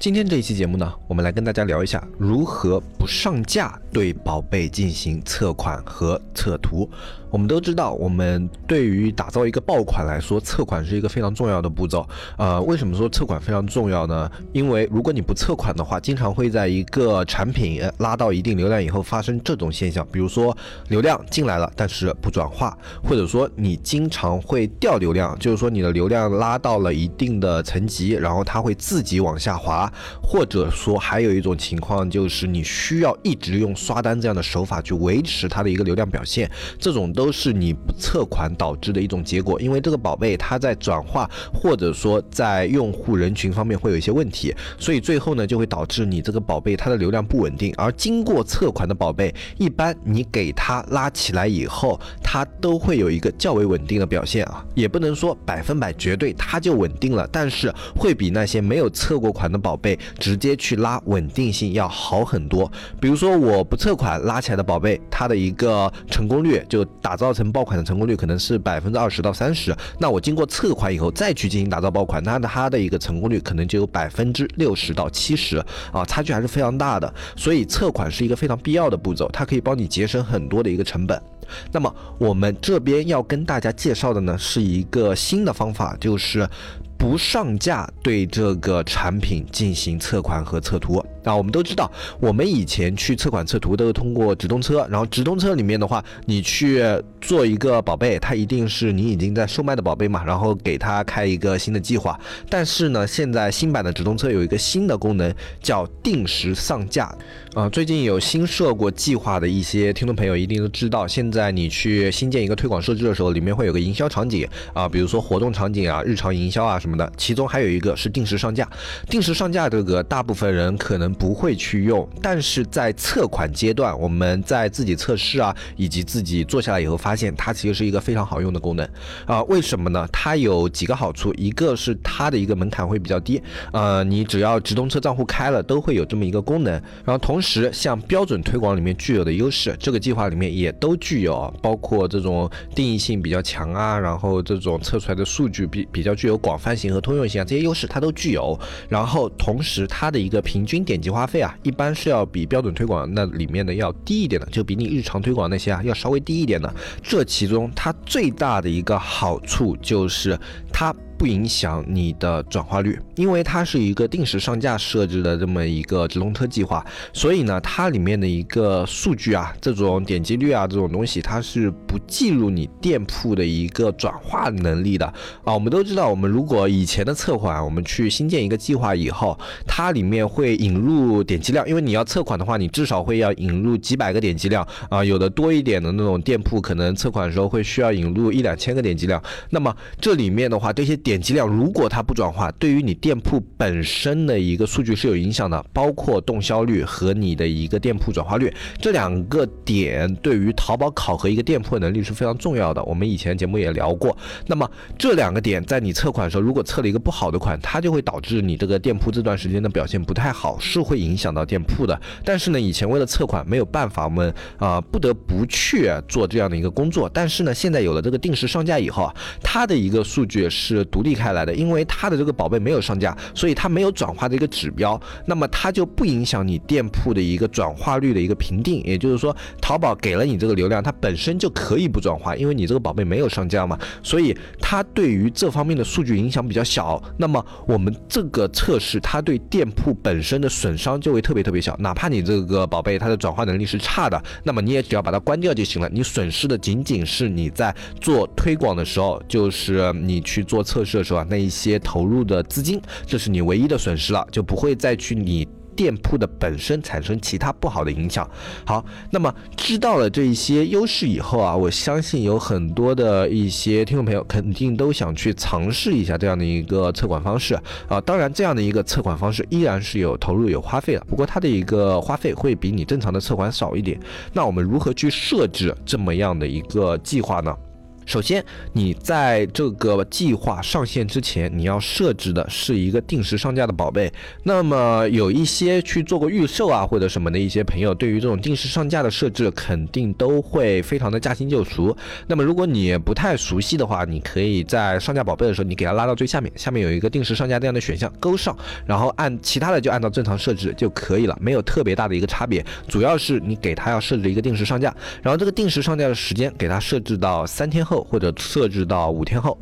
今天这一期节目呢，我们来跟大家聊一下如何不上架对宝贝进行测款和测图。我们都知道，我们对于打造一个爆款来说，测款是一个非常重要的步骤。呃，为什么说测款非常重要呢？因为如果你不测款的话，经常会在一个产品拉到一定流量以后发生这种现象，比如说流量进来了，但是不转化，或者说你经常会掉流量，就是说你的流量拉到了一定的层级，然后它会自己往下滑，或者说还有一种情况就是你需要一直用刷单这样的手法去维持它的一个流量表现，这种。都是你不测款导致的一种结果，因为这个宝贝它在转化或者说在用户人群方面会有一些问题，所以最后呢就会导致你这个宝贝它的流量不稳定。而经过测款的宝贝，一般你给它拉起来以后，它都会有一个较为稳定的表现啊，也不能说百分百绝对它就稳定了，但是会比那些没有测过款的宝贝直接去拉稳定性要好很多。比如说我不测款拉起来的宝贝，它的一个成功率就打。打造成爆款的成功率可能是百分之二十到三十，那我经过测款以后再去进行打造爆款，那它的一个成功率可能就有百分之六十到七十啊，差距还是非常大的。所以测款是一个非常必要的步骤，它可以帮你节省很多的一个成本。那么我们这边要跟大家介绍的呢是一个新的方法，就是不上架对这个产品进行测款和测图。那我们都知道，我们以前去测款测图都是通过直通车，然后直通车里面的话，你去做一个宝贝，它一定是你已经在售卖的宝贝嘛，然后给它开一个新的计划。但是呢，现在新版的直通车有一个新的功能，叫定时上架。啊，最近有新设过计划的一些听众朋友一定都知道，现在你去新建一个推广设置的时候，里面会有个营销场景啊，比如说活动场景啊、日常营销啊什么的，其中还有一个是定时上架。定时上架这个，大部分人可能。不会去用，但是在测款阶段，我们在自己测试啊，以及自己做下来以后，发现它其实是一个非常好用的功能啊。为什么呢？它有几个好处，一个是它的一个门槛会比较低，呃，你只要直通车账户开了，都会有这么一个功能。然后同同时，像标准推广里面具有的优势，这个计划里面也都具有，包括这种定义性比较强啊，然后这种测出来的数据比比较具有广泛性和通用性啊，这些优势它都具有。然后同时，它的一个平均。点击花费啊，一般是要比标准推广那里面的要低一点的，就比你日常推广那些啊要稍微低一点的。这其中它最大的一个好处就是它。不影响你的转化率，因为它是一个定时上架设置的这么一个直通车计划，所以呢，它里面的一个数据啊，这种点击率啊，这种东西，它是不计入你店铺的一个转化能力的啊。我们都知道，我们如果以前的测款，我们去新建一个计划以后，它里面会引入点击量，因为你要测款的话，你至少会要引入几百个点击量啊，有的多一点的那种店铺，可能测款的时候会需要引入一两千个点击量。那么这里面的话，这些点点击量如果它不转化，对于你店铺本身的一个数据是有影响的，包括动销率和你的一个店铺转化率这两个点，对于淘宝考核一个店铺能力是非常重要的。我们以前节目也聊过。那么这两个点在你测款的时候，如果测了一个不好的款，它就会导致你这个店铺这段时间的表现不太好，是会影响到店铺的。但是呢，以前为了测款没有办法，我们啊不得不去做这样的一个工作。但是呢，现在有了这个定时上架以后，它的一个数据是独。独立开来的，因为它的这个宝贝没有上架，所以它没有转化的一个指标，那么它就不影响你店铺的一个转化率的一个评定。也就是说，淘宝给了你这个流量，它本身就可以不转化，因为你这个宝贝没有上架嘛，所以它对于这方面的数据影响比较小。那么我们这个测试，它对店铺本身的损伤就会特别特别小。哪怕你这个宝贝它的转化能力是差的，那么你也只要把它关掉就行了。你损失的仅仅是你在做推广的时候，就是你去做测试。的时候啊，那一些投入的资金，这是你唯一的损失了，就不会再去你。店铺的本身产生其他不好的影响。好，那么知道了这一些优势以后啊，我相信有很多的一些听众朋友肯定都想去尝试一下这样的一个测款方式啊。当然，这样的一个测款方式依然是有投入有花费的，不过它的一个花费会比你正常的测款少一点。那我们如何去设置这么样的一个计划呢？首先，你在这个计划上线之前，你要设置的是一个定时上架的宝贝。那么有一些去做过预售啊或者什么的一些朋友，对于这种定时上架的设置，肯定都会非常的驾轻就熟。那么如果你不太熟悉的话，你可以在上架宝贝的时候，你给它拉到最下面，下面有一个定时上架这样的选项，勾上，然后按其他的就按照正常设置就可以了，没有特别大的一个差别。主要是你给它要设置一个定时上架，然后这个定时上架的时间给它设置到三天后。或者设置到五天后。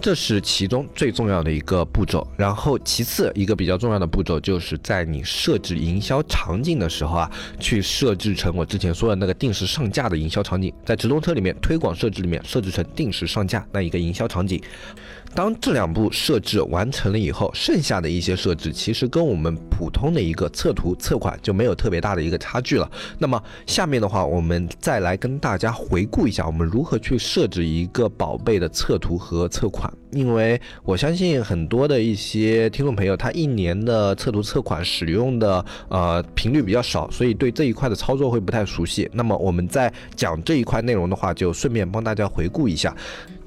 这是其中最重要的一个步骤，然后其次一个比较重要的步骤就是在你设置营销场景的时候啊，去设置成我之前说的那个定时上架的营销场景，在直通车里面推广设置里面设置成定时上架那一个营销场景。当这两步设置完成了以后，剩下的一些设置其实跟我们普通的一个测图测款就没有特别大的一个差距了。那么下面的话，我们再来跟大家回顾一下我们如何去设置一个宝贝的测图和测款。因为我相信很多的一些听众朋友，他一年的测图测款使用的呃频率比较少，所以对这一块的操作会不太熟悉。那么我们在讲这一块内容的话，就顺便帮大家回顾一下。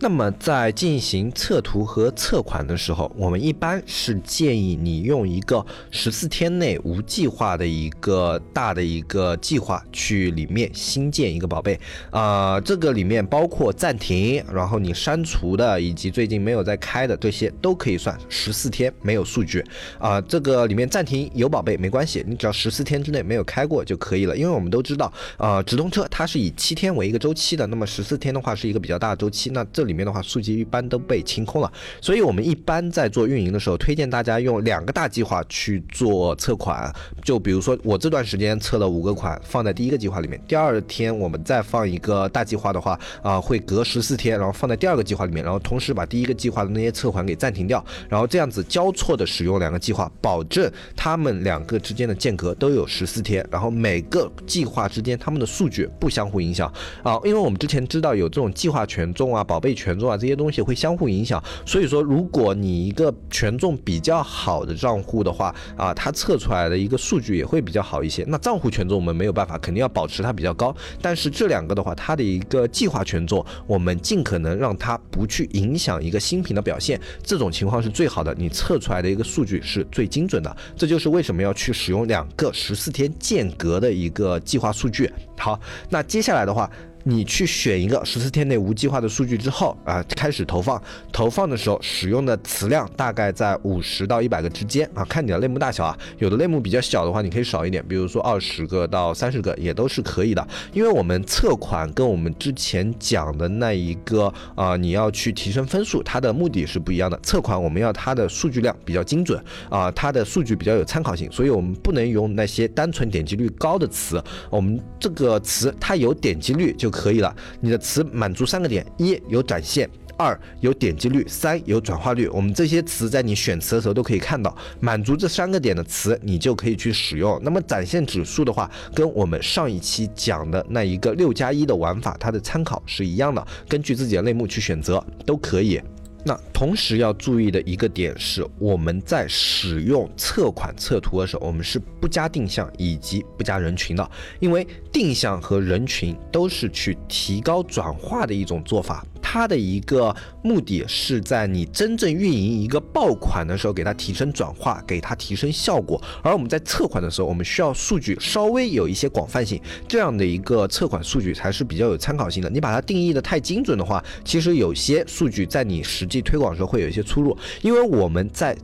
那么在进行测图和测款的时候，我们一般是建议你用一个十四天内无计划的一个大的一个计划去里面新建一个宝贝啊，这个里面包括暂停，然后你删除的以及最近没有在开的这些都可以算十四天没有数据啊。这个里面暂停有宝贝没关系，你只要十四天之内没有开过就可以了，因为我们都知道啊，直通车它是以七天为一个周期的，那么十四天的话是一个比较大的周期，那这里。里面的话，数据一般都被清空了，所以我们一般在做运营的时候，推荐大家用两个大计划去做测款。就比如说，我这段时间测了五个款，放在第一个计划里面，第二天我们再放一个大计划的话，啊，会隔十四天，然后放在第二个计划里面，然后同时把第一个计划的那些测款给暂停掉，然后这样子交错的使用两个计划，保证他们两个之间的间隔都有十四天，然后每个计划之间他们的数据不相互影响。啊，因为我们之前知道有这种计划权重啊，宝贝权。重啊，这些东西会相互影响，所以说，如果你一个权重比较好的账户的话啊，它测出来的一个数据也会比较好一些。那账户权重我们没有办法，肯定要保持它比较高。但是这两个的话，它的一个计划权重，我们尽可能让它不去影响一个新品的表现，这种情况是最好的，你测出来的一个数据是最精准的。这就是为什么要去使用两个十四天间隔的一个计划数据。好，那接下来的话。你去选一个十四天内无计划的数据之后啊，开始投放。投放的时候使用的词量大概在五十到一百个之间啊，看你的类目大小啊。有的类目比较小的话，你可以少一点，比如说二十个到三十个也都是可以的。因为我们测款跟我们之前讲的那一个啊，你要去提升分数，它的目的是不一样的。测款我们要它的数据量比较精准啊，它的数据比较有参考性，所以我们不能用那些单纯点击率高的词。我们这个词它有点击率就。可以了，你的词满足三个点：一有展现，二有点击率，三有转化率。我们这些词在你选词的时候都可以看到，满足这三个点的词，你就可以去使用。那么展现指数的话，跟我们上一期讲的那一个六加一的玩法，它的参考是一样的，根据自己的类目去选择都可以。那同时要注意的一个点是，我们在使用测款测图的时候，我们是不加定向以及不加人群的，因为定向和人群都是去提高转化的一种做法。它的一个目的是在你真正运营一个爆款的时候，给它提升转化，给它提升效果。而我们在测款的时候，我们需要数据稍微有一些广泛性，这样的一个测款数据才是比较有参考性的。你把它定义的太精准的话，其实有些数据在你实际推广的时候会有一些出入，因为我们在。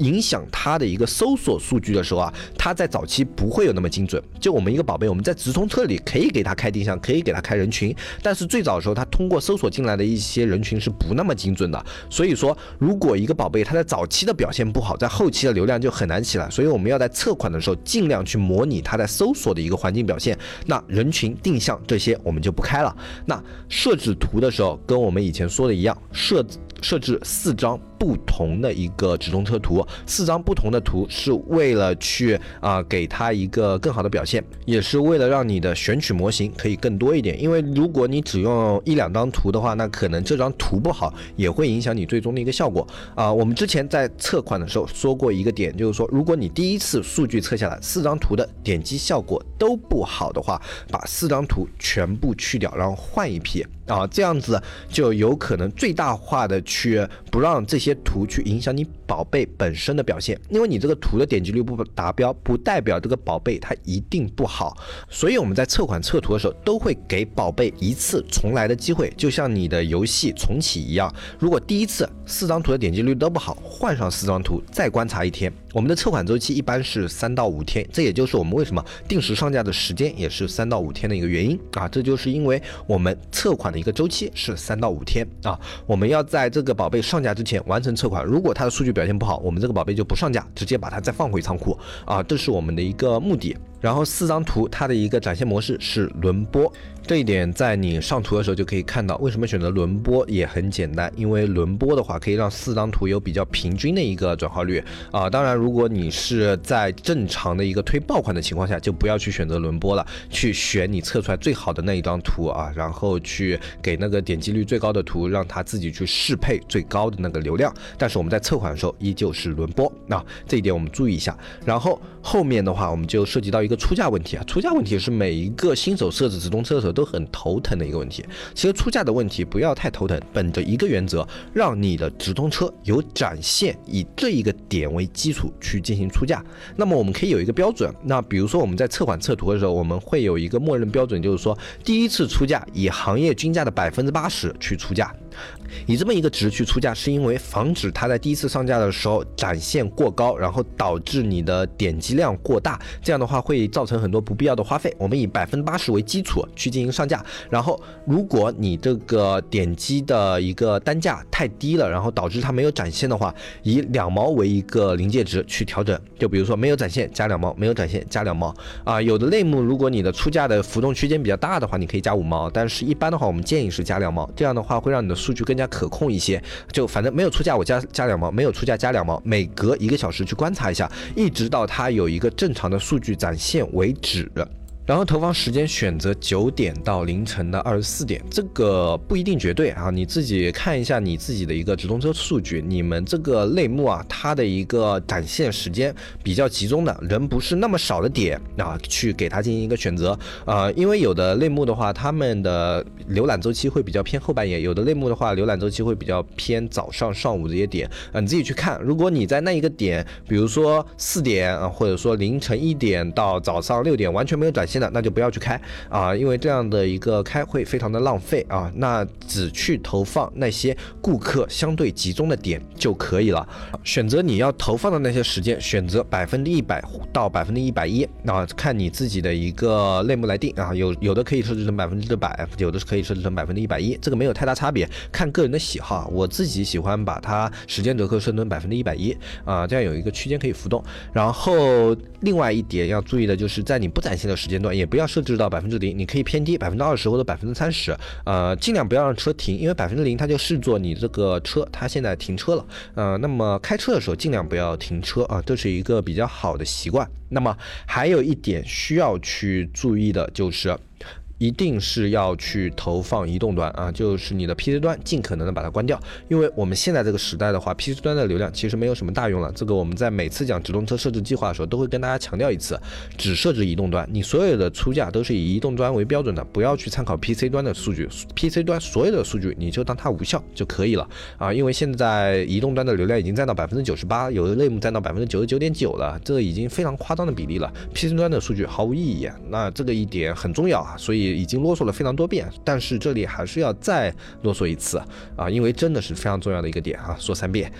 影响它的一个搜索数据的时候啊，它在早期不会有那么精准。就我们一个宝贝，我们在直通车里可以给它开定向，可以给它开人群，但是最早的时候，它通过搜索进来的一些人群是不那么精准的。所以说，如果一个宝贝它在早期的表现不好，在后期的流量就很难起来。所以我们要在测款的时候尽量去模拟它在搜索的一个环境表现。那人群定向这些我们就不开了。那设置图的时候，跟我们以前说的一样，设设置四张。不同的一个直通车图，四张不同的图是为了去啊给它一个更好的表现，也是为了让你的选取模型可以更多一点。因为如果你只用一两张图的话，那可能这张图不好，也会影响你最终的一个效果啊。我们之前在测款的时候说过一个点，就是说如果你第一次数据测下来四张图的点击效果都不好的话，把四张图全部去掉，然后换一批。啊，这样子就有可能最大化的去不让这些图去影响你宝贝本身的表现，因为你这个图的点击率不达标，不代表这个宝贝它一定不好。所以我们在测款测图的时候，都会给宝贝一次重来的机会，就像你的游戏重启一样。如果第一次四张图的点击率都不好，换上四张图再观察一天。我们的测款周期一般是三到五天，这也就是我们为什么定时上架的时间也是三到五天的一个原因啊，这就是因为我们测款的一个周期是三到五天啊，我们要在这个宝贝上架之前完完成测款，如果它的数据表现不好，我们这个宝贝就不上架，直接把它再放回仓库啊，这是我们的一个目的。然后四张图它的一个展现模式是轮播。这一点在你上图的时候就可以看到，为什么选择轮播也很简单，因为轮播的话可以让四张图有比较平均的一个转化率啊。当然，如果你是在正常的一个推爆款的情况下，就不要去选择轮播了，去选你测出来最好的那一张图啊，然后去给那个点击率最高的图，让它自己去适配最高的那个流量。但是我们在测款的时候依旧是轮播，那这一点我们注意一下。然后后面的话，我们就涉及到一个出价问题啊，出价问题是每一个新手设置直通车的时候。都很头疼的一个问题。其实出价的问题不要太头疼，本着一个原则，让你的直通车有展现，以这一个点为基础去进行出价。那么我们可以有一个标准。那比如说我们在测款测图的时候，我们会有一个默认标准，就是说第一次出价以行业均价的百分之八十去出价。以这么一个值去出价，是因为防止它在第一次上架的时候展现过高，然后导致你的点击量过大，这样的话会造成很多不必要的花费。我们以百分之八十为基础去进行上架，然后如果你这个点击的一个单价太低了，然后导致它没有展现的话，以两毛为一个临界值去调整。就比如说没有展现加两毛，没有展现加两毛啊。有的类目如果你的出价的浮动区间比较大的话，你可以加五毛，但是一般的话我们建议是加两毛，这样的话会让你的。数据更加可控一些，就反正没有出价我加加两毛，没有出价加两毛，每隔一个小时去观察一下，一直到它有一个正常的数据展现为止。然后投放时间选择九点到凌晨的二十四点，这个不一定绝对啊，你自己看一下你自己的一个直通车数据，你们这个类目啊，它的一个展现时间比较集中的，人不是那么少的点啊，去给它进行一个选择啊，因为有的类目的话，他们的浏览周期会比较偏后半夜，有的类目的话，浏览周期会比较偏早上、上午这些点啊，你自己去看。如果你在那一个点，比如说四点啊，或者说凌晨一点到早上六点，完全没有展现。那就不要去开啊，因为这样的一个开会非常的浪费啊。那只去投放那些顾客相对集中的点就可以了。选择你要投放的那些时间，选择百分之一百到百分之一百一啊，看你自己的一个类目来定啊。有有的可以设置成百分之百，有的是可以设置成百分之一百一，这个没有太大差别，看个人的喜好。我自己喜欢把它时间折扣设成百分之一百一啊，这样有一个区间可以浮动。然后另外一点要注意的就是在你不展现的时间段。也不要设置到百分之零，你可以偏低百分之二十或者百分之三十，呃，尽量不要让车停，因为百分之零它就视作你这个车它现在停车了，呃，那么开车的时候尽量不要停车啊，这是一个比较好的习惯。那么还有一点需要去注意的就是。一定是要去投放移动端啊，就是你的 PC 端尽可能的把它关掉，因为我们现在这个时代的话，PC 端的流量其实没有什么大用了。这个我们在每次讲直通车设置计划的时候，都会跟大家强调一次，只设置移动端，你所有的出价都是以移动端为标准的，不要去参考 PC 端的数据，PC 端所有的数据你就当它无效就可以了啊，因为现在移动端的流量已经占到百分之九十八，有的类目占到百分之九十九点九了，这已经非常夸张的比例了，PC 端的数据毫无意义啊，那这个一点很重要啊，所以。已经啰嗦了非常多遍，但是这里还是要再啰嗦一次啊，因为真的是非常重要的一个点啊，说三遍。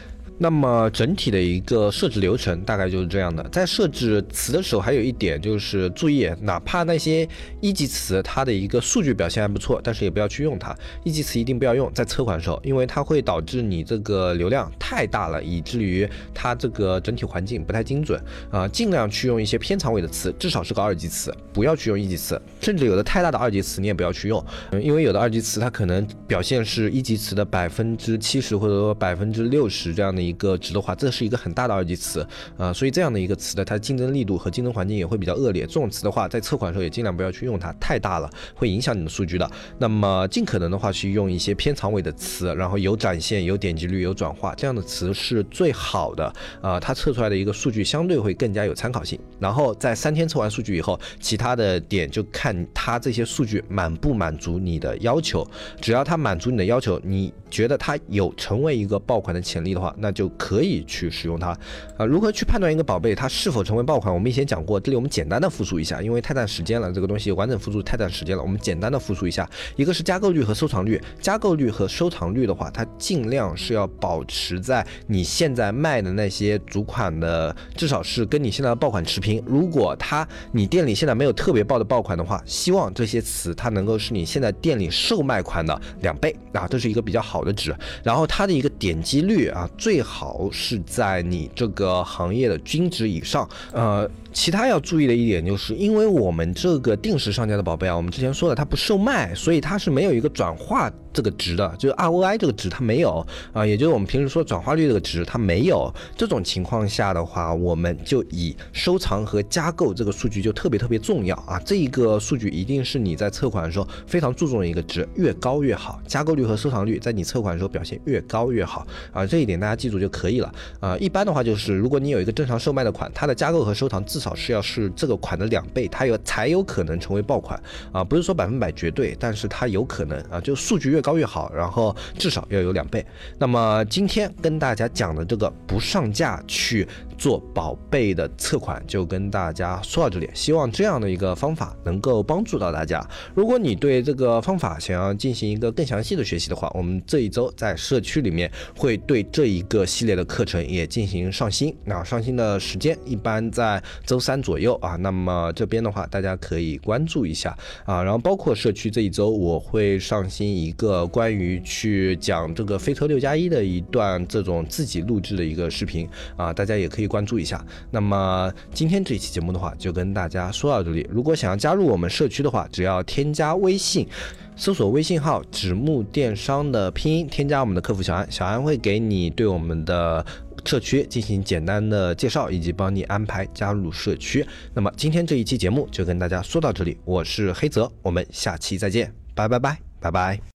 那么整体的一个设置流程大概就是这样的。在设置词的时候，还有一点就是注意，哪怕那些一级词它的一个数据表现还不错，但是也不要去用它。一级词一定不要用在测款的时候，因为它会导致你这个流量太大了，以至于它这个整体环境不太精准啊。尽量去用一些偏长尾的词，至少是个二级词，不要去用一级词。甚至有的太大的二级词你也不要去用，因为有的二级词它可能表现是一级词的百分之七十或者说百分之六十这样的。一个值的话，这是一个很大的二级词啊，所以这样的一个词的，它的竞争力度和竞争环境也会比较恶劣。这种词的话，在测款的时候也尽量不要去用它，太大了会影响你的数据的。那么尽可能的话去用一些偏长尾的词，然后有展现、有点击率、有转化这样的词是最好的啊，它测出来的一个数据相对会更加有参考性。然后在三天测完数据以后，其他的点就看它这些数据满不满足你的要求，只要它满足你的要求，你觉得它有成为一个爆款的潜力的话，那。就可以去使用它，啊，如何去判断一个宝贝它是否成为爆款？我们以前讲过，这里我们简单的复述一下，因为太占时间了，这个东西完整复述太占时间了，我们简单的复述一下，一个是加购率和收藏率，加购率和收藏率的话，它尽量是要保持在你现在卖的那些主款的，至少是跟你现在的爆款持平。如果它你店里现在没有特别爆的爆款的话，希望这些词它能够是你现在店里售卖款的两倍啊，这是一个比较好的值。然后它的一个点击率啊，最好是在你这个行业的均值以上，呃。其他要注意的一点就是，因为我们这个定时上架的宝贝啊，我们之前说的它不售卖，所以它是没有一个转化这个值的，就是 ROI 这个值它没有啊，也就是我们平时说转化率这个值它没有。这种情况下的话，我们就以收藏和加购这个数据就特别特别重要啊，这一个数据一定是你在测款的时候非常注重的一个值，越高越好。加购率和收藏率在你测款的时候表现越高越好啊，这一点大家记住就可以了啊。一般的话就是，如果你有一个正常售卖的款，它的加购和收藏至少是要是这个款的两倍，它有才有可能成为爆款啊，不是说百分百绝对，但是它有可能啊，就数据越高越好，然后至少要有两倍。那么今天跟大家讲的这个不上架去。做宝贝的测款就跟大家说到这里，希望这样的一个方法能够帮助到大家。如果你对这个方法想要进行一个更详细的学习的话，我们这一周在社区里面会对这一个系列的课程也进行上新。那上新的时间一般在周三左右啊。那么这边的话，大家可以关注一下啊。然后包括社区这一周我会上新一个关于去讲这个飞车六加一的一段这种自己录制的一个视频啊，大家也可以。关注一下。那么今天这一期节目的话，就跟大家说到这里。如果想要加入我们社区的话，只要添加微信，搜索微信号“纸木电商”的拼音，添加我们的客服小安，小安会给你对我们的社区进行简单的介绍，以及帮你安排加入社区。那么今天这一期节目就跟大家说到这里，我是黑泽，我们下期再见，拜拜拜拜拜。